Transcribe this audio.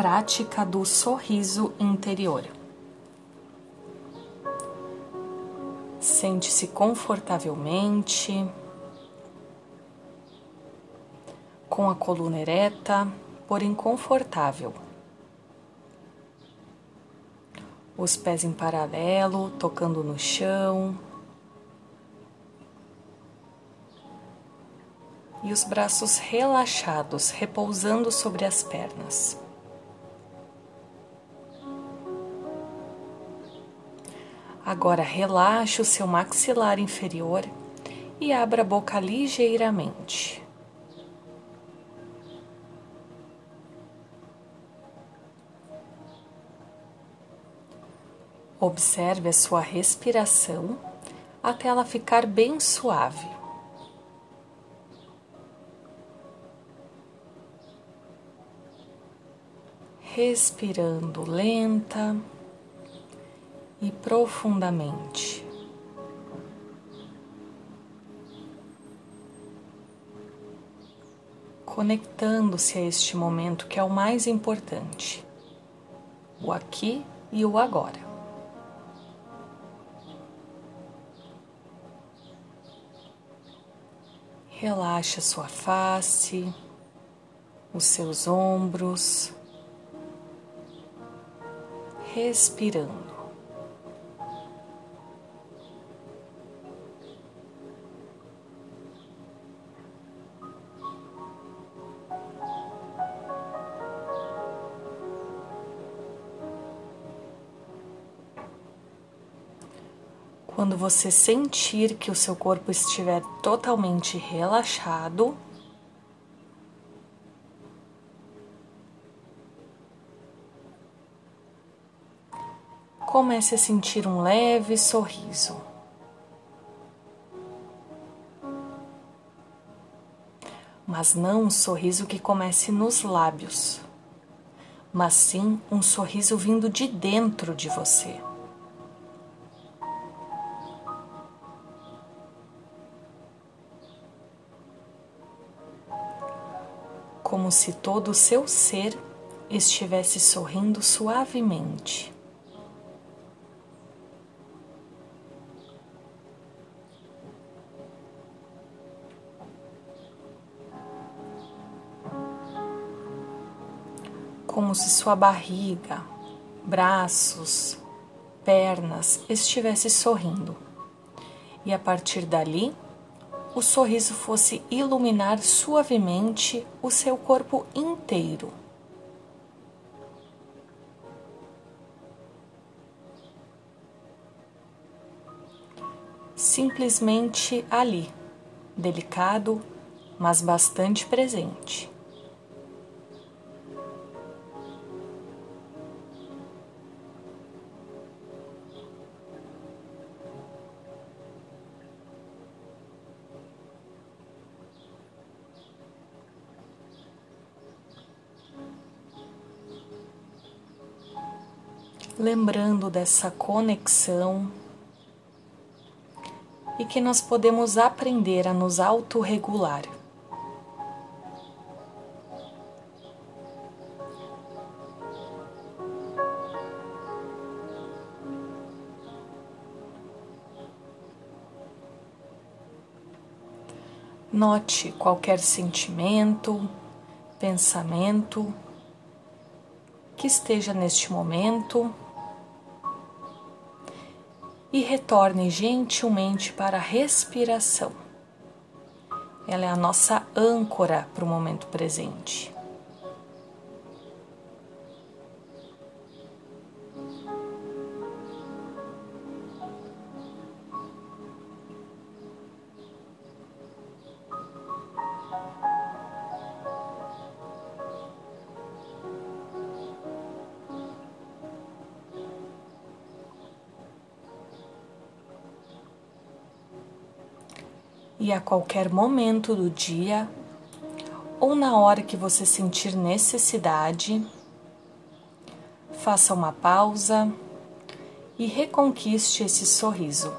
prática do sorriso interior. Sente-se confortavelmente, com a coluna ereta, porém confortável. Os pés em paralelo, tocando no chão. E os braços relaxados, repousando sobre as pernas. Agora relaxe o seu maxilar inferior e abra a boca ligeiramente. Observe a sua respiração até ela ficar bem suave. Respirando lenta e profundamente. Conectando-se a este momento que é o mais importante, o aqui e o agora. Relaxa sua face, os seus ombros, respirando. Quando você sentir que o seu corpo estiver totalmente relaxado, comece a sentir um leve sorriso. Mas não um sorriso que comece nos lábios, mas sim um sorriso vindo de dentro de você. Como se todo o seu ser estivesse sorrindo suavemente. Como se sua barriga, braços, pernas estivesse sorrindo. E a partir dali, o sorriso fosse iluminar suavemente o seu corpo inteiro. Simplesmente ali, delicado, mas bastante presente. Lembrando dessa conexão e que nós podemos aprender a nos autorregular. Note qualquer sentimento, pensamento que esteja neste momento e retorne gentilmente para a respiração. Ela é a nossa âncora para o momento presente. E a qualquer momento do dia ou na hora que você sentir necessidade, faça uma pausa e reconquiste esse sorriso.